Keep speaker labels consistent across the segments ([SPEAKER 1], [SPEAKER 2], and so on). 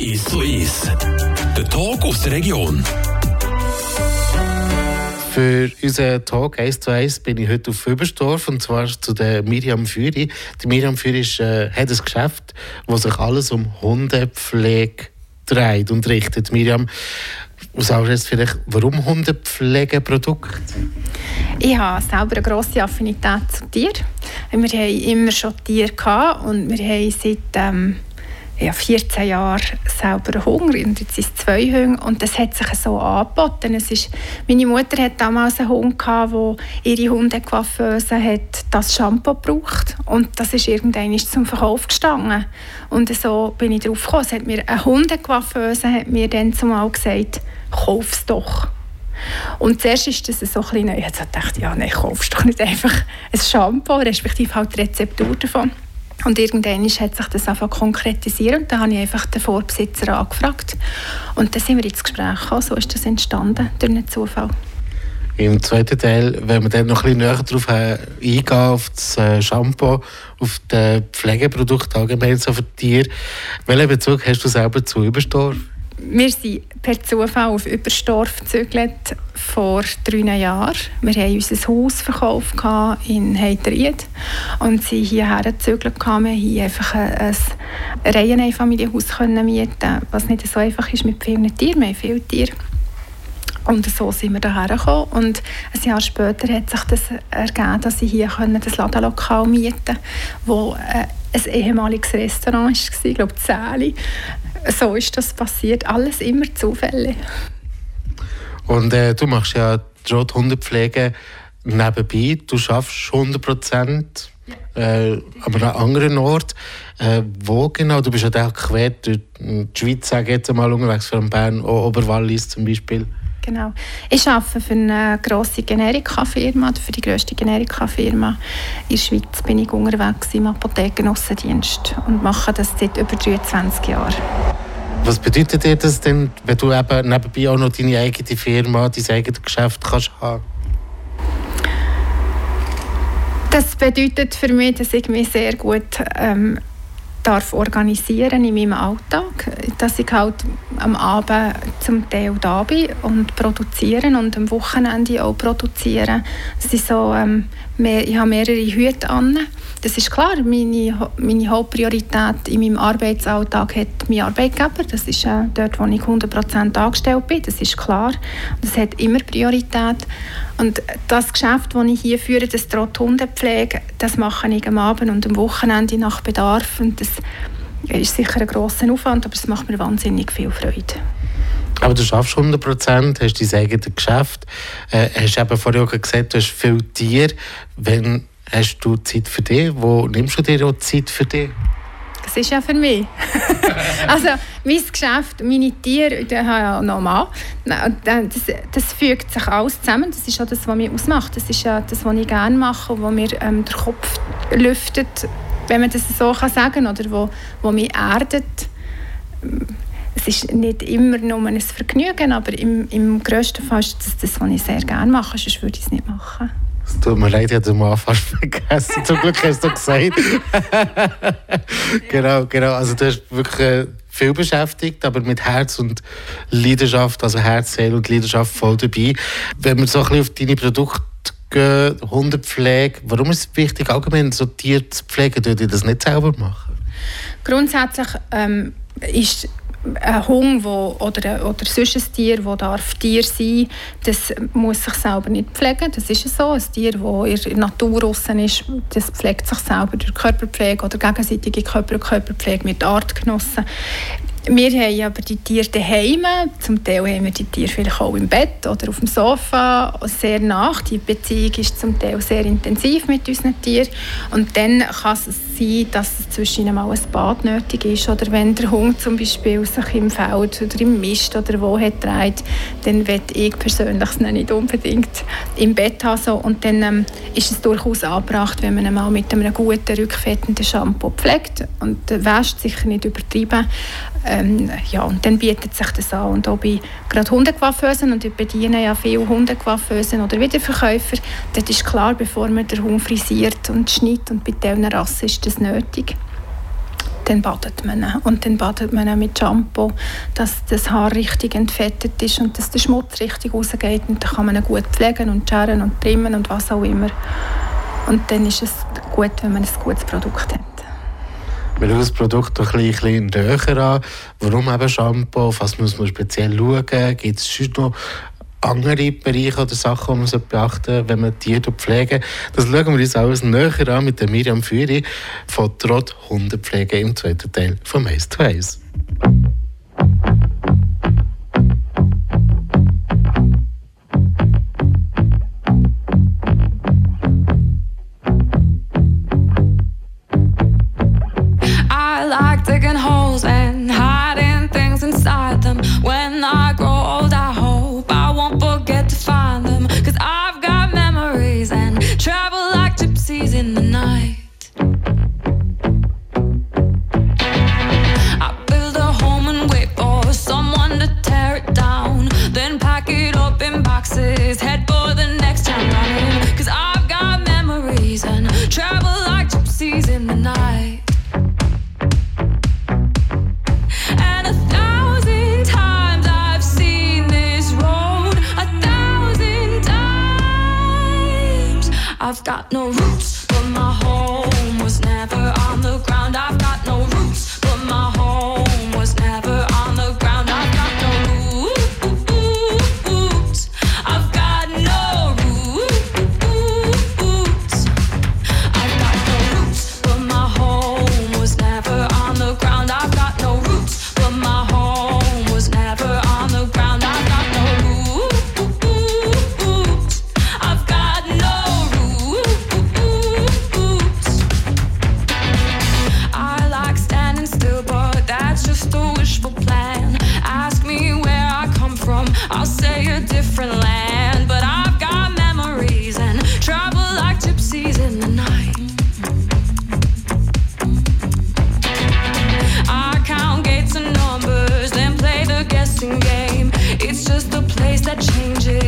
[SPEAKER 1] Ist ist. Der Talk aus der Region.
[SPEAKER 2] Für unseren Talk 1 zu 1 bin ich heute auf Überstorf und zwar zu der Miriam Führi. Die Miriam Führi ist, äh, hat ein Geschäft, wo sich alles um Hundepflege dreht und richtet. Miriam, sagst jetzt vielleicht, warum Hundepflegeprodukte?
[SPEAKER 3] Ich habe selber eine grosse Affinität zu Tieren. Wir haben immer schon Tiere gehabt und wir haben seit ähm, ja, 14 Jahren selber Hunger und jetzt sind es zwei Hunde und das hat sich so angeboten. Es ist, meine Mutter hat damals einen Hund gehabt, wo ihre Hundecoiffeuse hat das Shampoo gebraucht und das ist irgendwann zum Verkauf gestanden und so bin ich drauf gekommen. Es hat mir eine Hundecoiffeuse hat mir dann zumal gesagt, kauf es doch. Und zuerst ist das so ein bisschen. Ich dachte, ja, nein, kaufst doch nicht einfach ein Shampoo, respektive halt die Rezeptur davon. Und irgendwann hat sich das einfach konkretisiert und dann habe ich einfach den Vorbesitzer angefragt. Und dann sind wir ins Gespräch gekommen, so ist das entstanden, durch einen Zufall.
[SPEAKER 2] Im zweiten Teil, wenn wir dann noch ein bisschen näher darauf äh, eingehen, auf das äh, Shampoo, auf das Pflegeprodukt allgemein so für Tiere, welchen Bezug hast du selber zu Überstorf?
[SPEAKER 3] Wir sind per Zufall auf Überstorf gezögert vor drei Jahren. Wir haben unser Haus verkauft in Heiteried und sind hierher gezögert. Wir konnten hier einfach ein, ein mieten, was nicht so einfach ist mit vielen Tieren. Wir haben viele Tiere. Und so sind wir hierher gekommen. Und ein Jahr später hat sich das ergeben, dass ich hier das Ladenlokal mieten konnte, wo äh, ein ehemaliges Restaurant war, ich glaube Zähli. So ist das passiert. Alles immer Zufälle.
[SPEAKER 2] Und äh, du machst ja die Rothundepflege nebenbei. Du schaffst 100 Prozent, äh, aber an anderen Ort. Äh, wo genau? Du bist ja auch quer durch die Schweiz, sage jetzt einmal, unterwegs von Bern, Oberwallis zum Beispiel.
[SPEAKER 3] Genau. Ich arbeite für eine grosse Generika-Firma, für die grösste Generika-Firma. In der Schweiz bin ich unterwegs im Apothekenaußendienst und mache das seit über 23 Jahren.
[SPEAKER 2] Was bedeutet dir das denn, wenn du eben nebenbei auch noch deine eigene Firma, dein eigenes Geschäft kannst haben?
[SPEAKER 3] Das bedeutet für mich, dass ich mich sehr gut ähm, darf organisieren in meinem Alltag, dass ich halt am Abend zum Teil da bin und produzieren und am Wochenende auch produzieren. Das ist so, ähm, mehr, ich habe mehrere Hüte an. Das ist klar, meine, meine Hauptpriorität in meinem Arbeitsalltag hat mein Arbeitgeber. Das ist äh, dort, wo ich 100% angestellt bin. Das ist klar. Das hat immer Priorität. Und das Geschäft, das ich hier führe, das Trotthundepflege, das mache ich am Abend und am Wochenende nach Bedarf. Und das ist sicher ein grosser Aufwand, aber es macht mir wahnsinnig viel Freude.
[SPEAKER 2] Aber du schaffst 100 Prozent, hast dein eigenes Geschäft, äh, hast eben vorher auch gesagt, du hast viele Tiere. Wenn hast du Zeit für dich? Wo nimmst du dir auch Zeit für dich?
[SPEAKER 3] Das ist ja für mich. also mein Geschäft, meine Tiere, ich habe ja noch Mann. Das, das fügt sich alles zusammen. Das ist auch das, was mich ausmacht. Das ist ja das, was ich gerne mache, wo mir ähm, der Kopf lüftet, wenn man das so kann sagen kann, oder wo, wo mich erdet. Es ist nicht immer nur ein Vergnügen, aber im, im grössten Fall ist das das, was ich sehr gerne mache, sonst würde ich es nicht machen.
[SPEAKER 2] Es tut mir leid, ich habe den fast vergessen. Zum Glück hast du gesagt. genau, genau. Also du hast wirklich äh, viel beschäftigt, aber mit Herz und Leidenschaft, also Herz, Seele und Leidenschaft voll dabei. Wenn wir so ein bisschen auf deine Produkte gehen, Hundepflege, warum ist es wichtig, allgemein so Tiere zu pflegen? Dürft ihr das nicht selber machen?
[SPEAKER 3] Grundsätzlich ähm, ist ein Hund wo, oder, oder sonst ein Tier, das darf Tier sein das muss sich selber nicht pflegen. Das ist so. Ein Tier, das in der Natur draussen ist, das pflegt sich selber durch Körperpflege oder gegenseitige Körper Körperpflege mit Artgenossen. Wir haben aber die Tiere daheim. Zum Teil haben wir die Tiere vielleicht auch im Bett oder auf dem Sofa sehr nach. Die Beziehung ist zum Teil sehr intensiv mit unseren Tieren. Und dann kann es sein, dass es zwischen ihnen mal ein Bad nötig ist. Oder wenn der Hund zum Beispiel sich im Feld oder im Mist oder wo hat dreht, dann will ich persönlich es nicht unbedingt im Bett haben. Und dann ähm, ist es durchaus angebracht, wenn man ihn mal mit einem guten, rückfettenden Shampoo pflegt. Und äh, wäscht sicher nicht übertrieben. Ähm, ja, und dann bietet sich das an. Und auch bei gerade Hundecoiffeusen, und ich bediene ja viele Hundecoiffeusen oder Wiederverkäufer, dort ist klar, bevor man den Hund frisiert und schneidet, und bei diesen Rassen ist das nötig, dann badet man ihn. Und dann badet man ihn mit Shampoo, dass das Haar richtig entfettet ist und dass der Schmutz richtig rausgeht. Und dann kann man ihn gut pflegen und scheren und trimmen und was auch immer. Und dann ist es gut, wenn man ein gutes Produkt hat.
[SPEAKER 4] Wir schauen das Produkt noch ein bisschen näher an. Warum eben Shampoo? Auf was muss man speziell schauen? Gibt es sonst noch andere Bereiche oder Sachen, die man beachten sollte, wenn man Tiere pflegen Das schauen wir uns alles näher an mit der Miriam Führi von Trott Hundepflege im zweiten Teil von «Eis to Eis». got no roots. different land, but I've got memories and travel like gypsies in the night. I count gates and numbers, then play the guessing game. It's just the place that changes.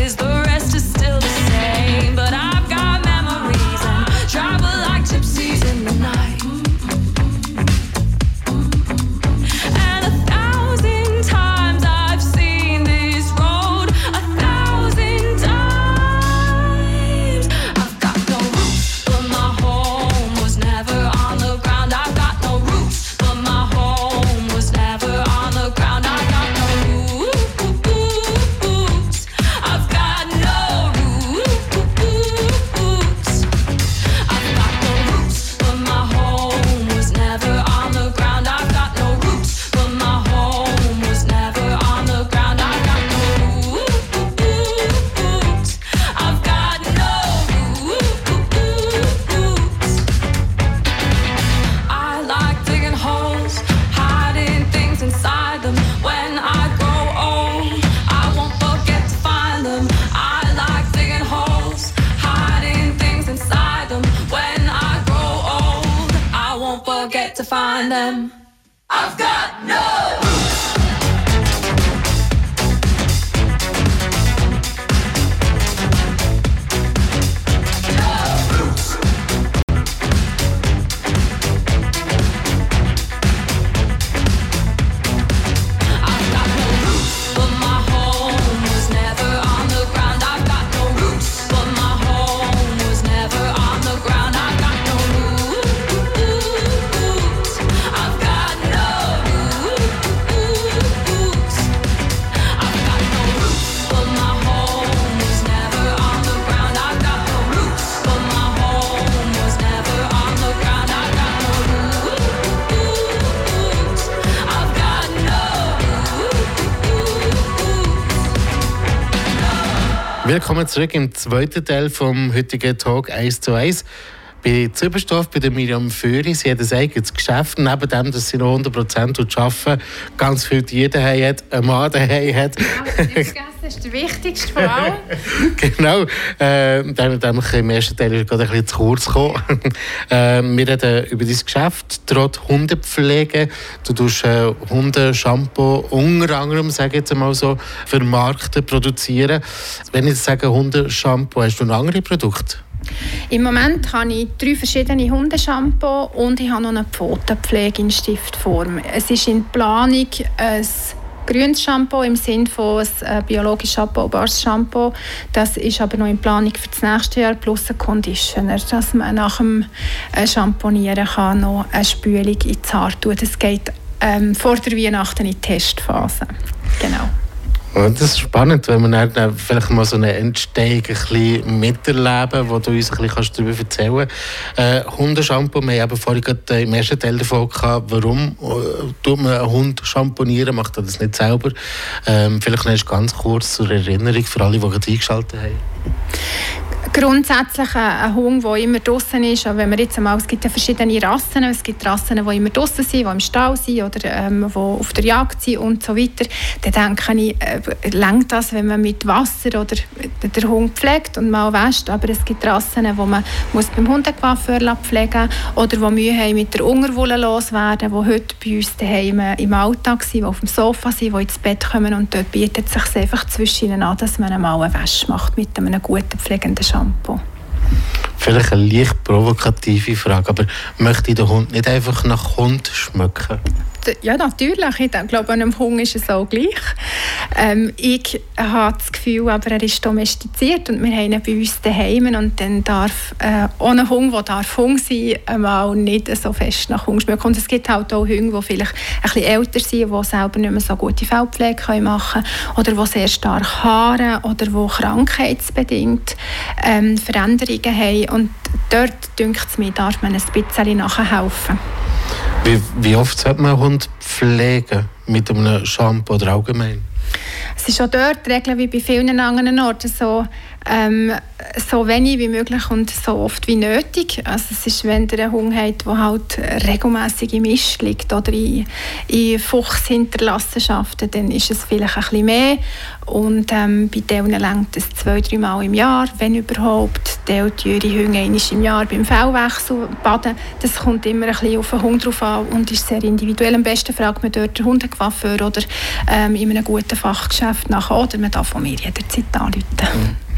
[SPEAKER 4] on them. I've got no. Willkommen zurück im zweiten Teil vom heutigen Talk 1 zu 1. Bei Züberstoff, bei der Miriam Führi, sie hat ein eigenes Geschäft, neben dem, dass sie noch 100% arbeiten, ganz viel Tiere daheim hat, einen Mann daheim hat.
[SPEAKER 3] das ist der wichtigste von allem.
[SPEAKER 4] genau, äh, dann, dann im ersten Teil ist gerade ein bisschen zu kurz gekommen. äh, wir reden über dein Geschäft, trotz Hundepflege. Du tust äh, Hundeshampoo unter anderem, sage ich jetzt mal so, für Markten produzieren. Wenn ich sage Hundeshampoo, hast du noch andere Produkte?
[SPEAKER 3] Im Moment habe ich drei verschiedene Hundeshampoo und ich habe noch eine Pfotenpflege in Stiftform. Es ist in Planung ein grünes Shampoo im Sinne von ein äh, biologisch abbaubares Shampoo. Das ist aber noch in Planung für das nächste Jahr plus ein Conditioner, dass man nach dem äh, Shampoonieren kann noch eine Spülung ins Haar tun. Das geht ähm, vor der Weihnachten in die Testphase. Genau.
[SPEAKER 2] Das ist spannend, wenn wir dann vielleicht mal so eine Entstehung ein bisschen miterleben, wo du uns ein bisschen darüber erzählen kannst. Äh, Hundeshampoo, wir haben vorhin gerade im ersten Teil davon gehabt, warum äh, tut man einen Hund shampoonieren, macht er das nicht selber. Ähm, vielleicht noch ganz kurz zur Erinnerung für alle, die gerade eingeschaltet haben
[SPEAKER 3] grundsätzlich ein Hund, der immer draußen ist. Aber wenn wir jetzt einmal, es gibt ja verschiedene Rassen. Es gibt Rassen, die immer draußen sind, die im Stall sind oder ähm, die auf der Jagd sind und so weiter. Dann denke ich, äh, längt das, wenn man mit Wasser oder den Hund pflegt und mal wäscht. Aber es gibt Rassen, die man muss beim Hundecoiffeur pflegen oder die Mühe haben mit der Unterwolle loswerden, die heute bei uns daheim im Alltag sind, die auf dem Sofa sind, die ins Bett kommen und dort bietet es sich einfach zwischen ihnen an, dass man mal eine Wäsche macht mit einem guten pflegenden Shampoo. Shampoo.
[SPEAKER 2] Vielleicht eine leicht provokative Frage, aber möchte der Hund nicht einfach nach Hund schmecken?
[SPEAKER 3] ja, natürlich. Ich glaube, einem Hund ist es auch gleich. Ähm, ich habe das Gefühl, aber er ist domestiziert und wir haben ihn bei uns daheim und dann darf äh, ohne Hund, der darf Hund sein, einmal nicht so fest nach Hund schmecken. Und es gibt halt auch Hunde, die vielleicht ein bisschen älter sind, die selber nicht mehr so gute Fellpflege machen können oder die sehr stark haaren oder die krankheitsbedingt ähm, Veränderungen haben. Und dort, denkt es mir, darf man ein bisschen nachhelfen.
[SPEAKER 2] Wie, wie oft sollte man einen Hund pflegen? Mit einem Shampoo oder allgemein?
[SPEAKER 3] Es ist auch dort die Regel wie bei vielen anderen Orten so, ähm, so wenig wie möglich und so oft wie nötig. Also es ist, wenn ihr einen Hund habt, der halt regelmäßig im Mist liegt oder in, in Fuchshinterlassenschaften, dann ist es vielleicht ein bisschen mehr. Und ähm, bei denen längt es zwei, drei Mal im Jahr, wenn überhaupt. Ihre Hunde einmal im Jahr beim Fellwechsel baden. Das kommt immer ein bisschen auf den Hund drauf an und ist sehr individuell. Am besten fragt man dort den Hundecoiffeur oder ähm, in einem guten Fachgeschäft nach oder man darf von mir jederzeit anrufen. Mhm.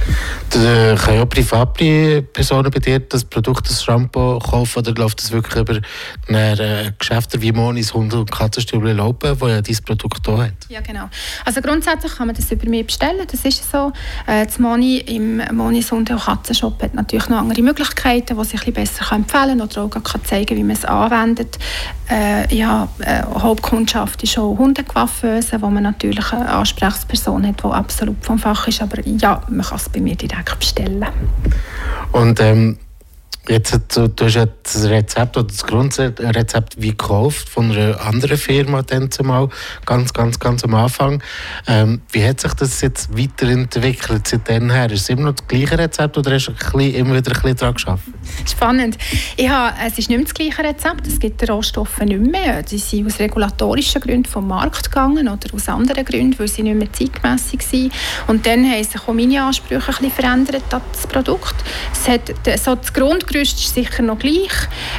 [SPEAKER 2] Da können ja Privatpersonen bei dir das Produkt, das Shampoo kaufen oder läuft das wirklich über eine Geschäfte wie Monis Hund- und Katzenstübli Laupen, wo ja dieses Produkt auch hat?
[SPEAKER 3] Ja, genau. Also grundsätzlich kann man das über mich bestellen, das ist so. Äh, das Moni im Monis Hund- und Katzenshop hat natürlich noch andere Möglichkeiten, die sich besser empfehlen oder auch kann zeigen wie man es anwendet. Äh, ja, äh, Hauptkundschaft ist auch Hundecoiffeuse, wo man natürlich eine Ansprechperson hat, die absolut vom Fach ist, aber ja, man kann es bei mir direkt bestellen.
[SPEAKER 2] Und ähm, Jetzt, du, du hast ja das Rezept oder das Grundrezept wie gekauft von einer anderen Firma dann zumal, ganz, ganz, ganz am Anfang. Ähm, wie hat sich das jetzt weiterentwickelt seitdem her? Ist es immer noch das gleiche Rezept oder hast du bisschen, immer wieder ein bisschen daran geschafft?
[SPEAKER 3] Spannend. Ich habe, es ist nicht mehr das gleiche Rezept, es gibt Rohstoffe nicht mehr. Sie sind aus regulatorischen Gründen vom Markt gegangen oder aus anderen Gründen, weil sie nicht mehr zeitgemässig sind. Und dann haben sich auch meine Ansprüche ein bisschen verändert an das Produkt. Es hat so das Grund Grundgerüst ist sicher noch gleich.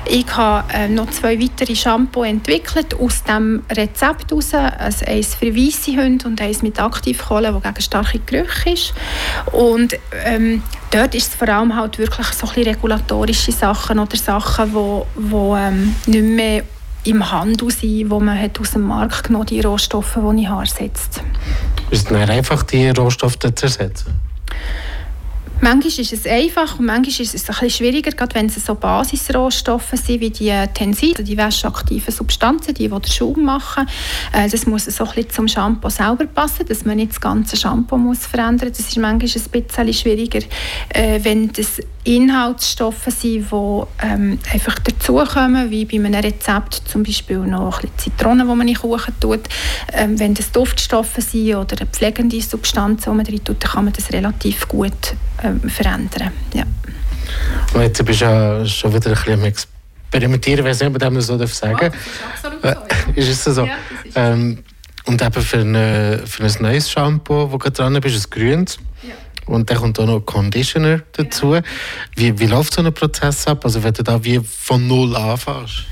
[SPEAKER 3] Ich habe äh, noch zwei weitere Shampoo entwickelt aus dem Rezept heraus. Also eins für weiße Hunde und eins mit Aktivkohle, das gegen starke Gerüche ist. Und ähm, dort ist es vor allem halt wirklich so ein regulatorische Sachen oder Sachen, die wo, wo, ähm, nicht mehr im Handel sind, wo man hat aus dem Markt genommen die Rohstoffe, die ich ersetzt.
[SPEAKER 2] Ist es einfach, die Rohstoffe zu ersetzen?
[SPEAKER 3] Manchmal ist es einfach und manchmal ist es bisschen schwieriger, gerade wenn es so Basisrohstoffe sind wie die Tensil, die wäschaktiven Substanzen, die, die den Schaum machen. Äh, das muss so ein bisschen zum Shampoo selber passen, dass man nicht das ganze Shampoo muss verändern muss. Das ist manchmal ein bisschen schwieriger, äh, wenn das Inhaltsstoffe sind, die ähm, einfach dazukommen, wie bei einem Rezept zum Beispiel noch ein bisschen Zitronen, die man in Kuchen tut. Ähm, wenn das Duftstoffe sind oder pflegende Substanzen, die man drin tut, dann kann man das relativ gut ähm, verändern. Ja.
[SPEAKER 2] Und jetzt bist du ja schon wieder ein bisschen am Experimentieren, weiß nicht, ob man das so sagen darf.
[SPEAKER 3] Ja, das ist absolut so.
[SPEAKER 2] Äh, ist es so? Ja, ähm, und eben für, eine, für ein neues Shampoo, das du dran bist, ein grünes. Ja. Und dann kommt auch noch Conditioner dazu. Wie, wie läuft so ein Prozess ab? Also wenn du da wie von null anfängst?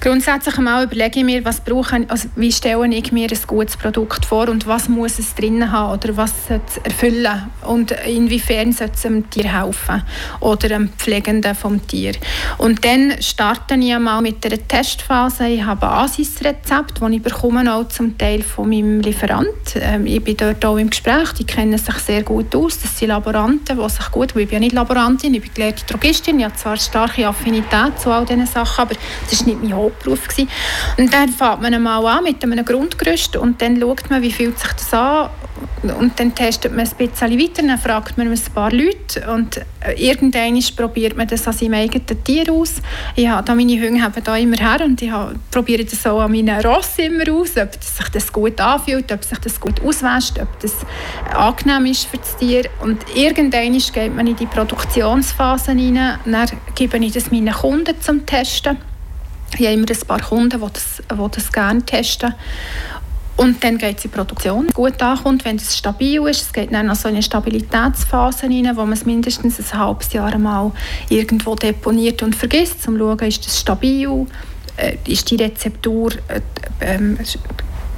[SPEAKER 3] Grundsätzlich einmal überlege ich mir, was brauche also wie stelle ich mir ein gutes Produkt vor und was muss es drin haben oder was soll es erfüllen und inwiefern soll es dem Tier helfen oder dem Pflegenden vom Tier. Und dann starte ich einmal mit einer Testphase. Ich habe ein Asisrezept, das ich bekomme auch zum Teil von meinem Lieferant. Ähm, ich bin dort auch im Gespräch, die kennen sich sehr gut aus. Das sind Laboranten, die sich gut, ich bin ja nicht Laborantin, ich bin gelehrte Drogistin, ich habe zwar starke Affinität zu all diesen Sachen, aber das war nicht mein Hauptberuf. Gewesen. Und dann fängt man einmal an mit einem Grundgerüst und dann schaut man, wie fühlt sich das an und dann testet man ein bisschen weiter, dann fragt man ein paar Leute und äh, irgendwann probiert man das an seinem eigenen Tier aus. Ich habe da meine Hunde haben da immer her und ich probiere das auch an meinen Ross immer aus, ob sich das gut anfühlt, ob sich das gut auswäscht, ob das angenehm ist für das Tier. Und irgendwann geht man in die Produktionsphase rein, dann gebe ich das meinen Kunden zum Testen. Ich habe immer ein paar Kunden, die das, die das gerne testen. Und dann geht es in die Produktion. Gut ankommt, wenn es stabil ist. Es geht dann noch so in eine Stabilitätsphase rein, wo man es mindestens ein halbes Jahr mal irgendwo deponiert und vergisst, um zu schauen, ist das stabil, äh, ist die Rezeptur, äh, äh,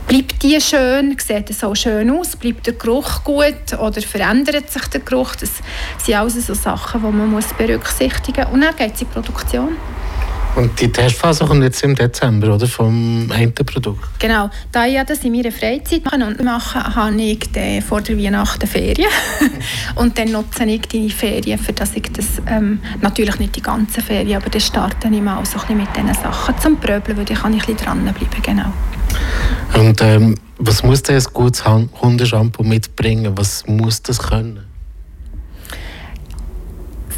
[SPEAKER 3] bleibt die schön, sieht es auch schön aus, bleibt der Geruch gut oder verändert sich der Geruch. Das sind alles so Sachen, die man muss berücksichtigen muss. Und dann geht es in die Produktion.
[SPEAKER 2] Und die Testphase kommt jetzt im Dezember, oder? Vom einen Produkt?
[SPEAKER 3] Genau. Da ich das in meiner Freizeit mache, und mache habe ich vor der Weihnachten Ferien. und dann nutze ich die Ferien, für dass ich das, ähm, natürlich nicht die ganze Ferien, aber dann starte ich mal so ein mit diesen Sachen zum Pröbeln, weil dann kann ich ein bisschen dranbleiben, genau.
[SPEAKER 2] Und ähm, was muss denn ein gutes Hundeshampoo mitbringen? Was muss das können?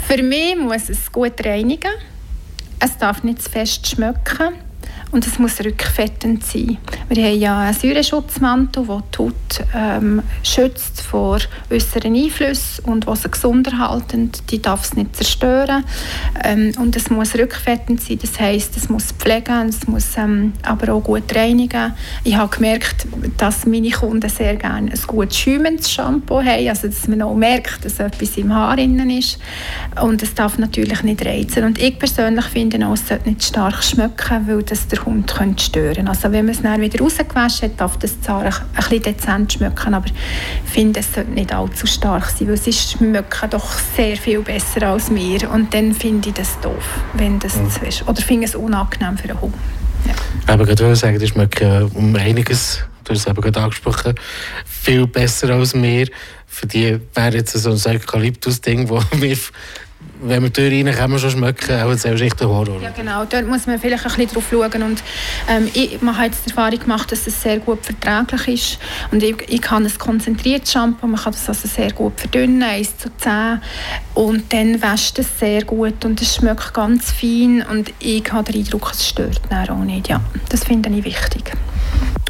[SPEAKER 3] Für mich muss es gut reinigen es darf nicht zu fest schmecken und es muss rückfettend sein. Wir haben ja einen Säureschutzmantel, der die Haut ähm, schützt vor äußeren Einflüssen und was sie gesund erhalten. Die darf es nicht zerstören. Ähm, und es muss rückfettend sein, das heisst, es muss pflegen, es muss ähm, aber auch gut reinigen. Ich habe gemerkt, dass meine Kunden sehr gerne ein gut schäumendes Shampoo haben, also dass man auch merkt, dass etwas im Haar innen ist. Und es darf natürlich nicht reizen. Und ich persönlich finde auch, es sollte nicht stark schmecken, weil das der Hund könnte stören Also wenn man es dann wieder rausgewaschen hat, darf das zwar ein, bisschen dezent schmecken, aber ich finde, es sollte nicht allzu stark sein, weil sie schmecken doch sehr viel besser als mir und dann finde ich das doof, wenn das mhm. zu ist. Oder finde es unangenehm für einen Hund.
[SPEAKER 2] Ja. Aber ich würde sagen, die schmecken um einiges, du hast es eben gerade angesprochen, viel besser als mir. Für die wäre jetzt so ein Eukalyptus-Ding, wo wir wenn wir Tür rein kann man schon schmecken, aber das ist nicht der Horror.
[SPEAKER 3] Ja genau, dort muss man vielleicht ein bisschen drauf schauen und ähm, ich habe jetzt die Erfahrung gemacht, dass es sehr gut verträglich ist und ich, ich kann ein konzentriertes Shampoo, man kann das also sehr gut verdünnen, 1 zu 10 und dann wäscht es sehr gut und es schmeckt ganz fein und ich habe den Eindruck, es stört auch nicht, ja, das finde ich wichtig.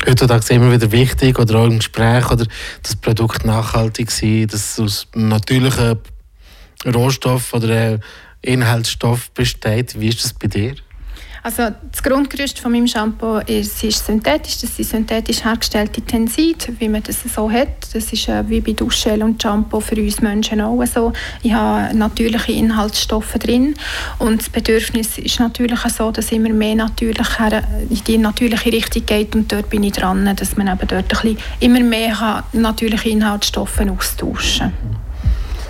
[SPEAKER 2] Heutzutage ist es immer wieder wichtig, oder auch im Gespräch, oder das Produkt nachhaltig sein, dass es aus natürlichen Rohstoff oder Inhaltsstoff besteht. Wie ist das bei dir?
[SPEAKER 3] Also das Grundgerüst von meinem Shampoo ist, ist synthetisch. Das sind synthetisch hergestellte Tensid, wie man das so hat. Das ist äh, wie bei Duschgel und Shampoo für uns Menschen auch so. Ich habe natürliche Inhaltsstoffe drin und das Bedürfnis ist natürlich so, dass immer mehr natürlich her, in die natürliche Richtung geht und dort bin ich dran, dass man eben dort ein bisschen immer mehr natürliche Inhaltsstoffe austauschen kann.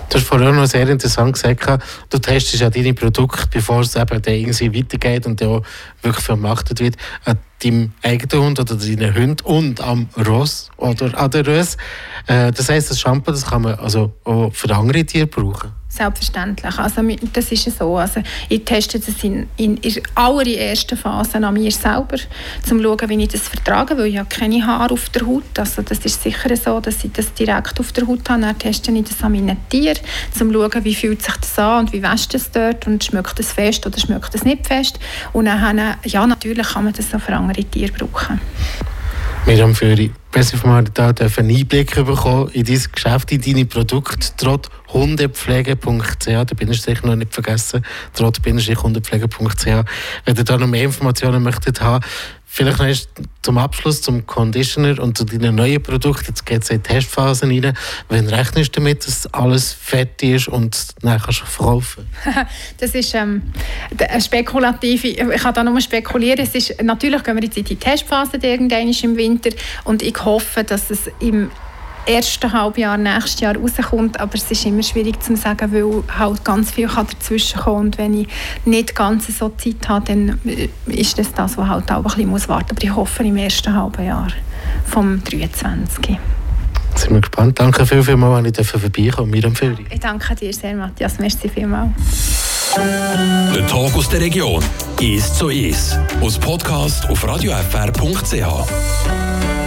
[SPEAKER 2] Du hast vorhin noch sehr interessant gesagt, du testest ja deine Produkte, bevor es eben irgendwie weitergeht und ja wirklich vermarktet wird, an deinem eigenen Hund oder deinen Hund und am Ross oder an der Ross. Äh, das heisst, das Shampoo das kann man also auch für andere Tiere brauchen.
[SPEAKER 3] Selbstverständlich. Also, das ist so. Also, ich teste das in, in, in allerersten Phase an mir selber, um zu schauen, wie ich das vertrage, weil ich habe keine Haare auf der Haut. Also, das ist sicher so, dass ich das direkt auf der Haut habe. Dann teste ich das an meinen Tieren, um zu schauen, wie fühlt sich das an und wie wäscht es dort und schmeckt es fest oder schmeckt es nicht fest. Und dann, ja, natürlich kann man das auch für andere Tiere brauchen.
[SPEAKER 2] Wir haben für die Presseformat einen Einblick bekommen in dein Geschäft, in deine Produkte, trotz hundepflege.ch, da bin ich sicher noch nicht vergessen, trotz hundepflege.ch. Wenn ihr da noch mehr Informationen möchtet haben, Vielleicht noch zum Abschluss zum Conditioner und zu deinen neuen Produkten. Jetzt geht es in die Testphase rein. Wenn rechnest du damit, dass alles fertig ist und dann kannst du verkaufen?
[SPEAKER 3] das ist ähm, eine spekulative, ich kann da nur spekulieren. Es ist, natürlich gehen wir jetzt in die Testphase irgendwann im Winter und ich hoffe, dass es im ersten Halbjahr nächstes Jahr rauskommt, aber es ist immer schwierig zu sagen, weil halt ganz viel kann dazwischen kommen und wenn ich nicht ganz so Zeit habe, dann äh, ist das das, was halt auch ein bisschen muss warten muss. Aber ich hoffe im ersten halben Jahr vom 23.
[SPEAKER 2] Sind wir gespannt. Danke viel, viel mal, wenn ich vorbeikommen mir empfehle.
[SPEAKER 3] Ich danke dir sehr, Matthias. Merci vielmals.
[SPEAKER 1] Der Tag aus der Region ist so ist. Aus Podcast auf radiofr.ch.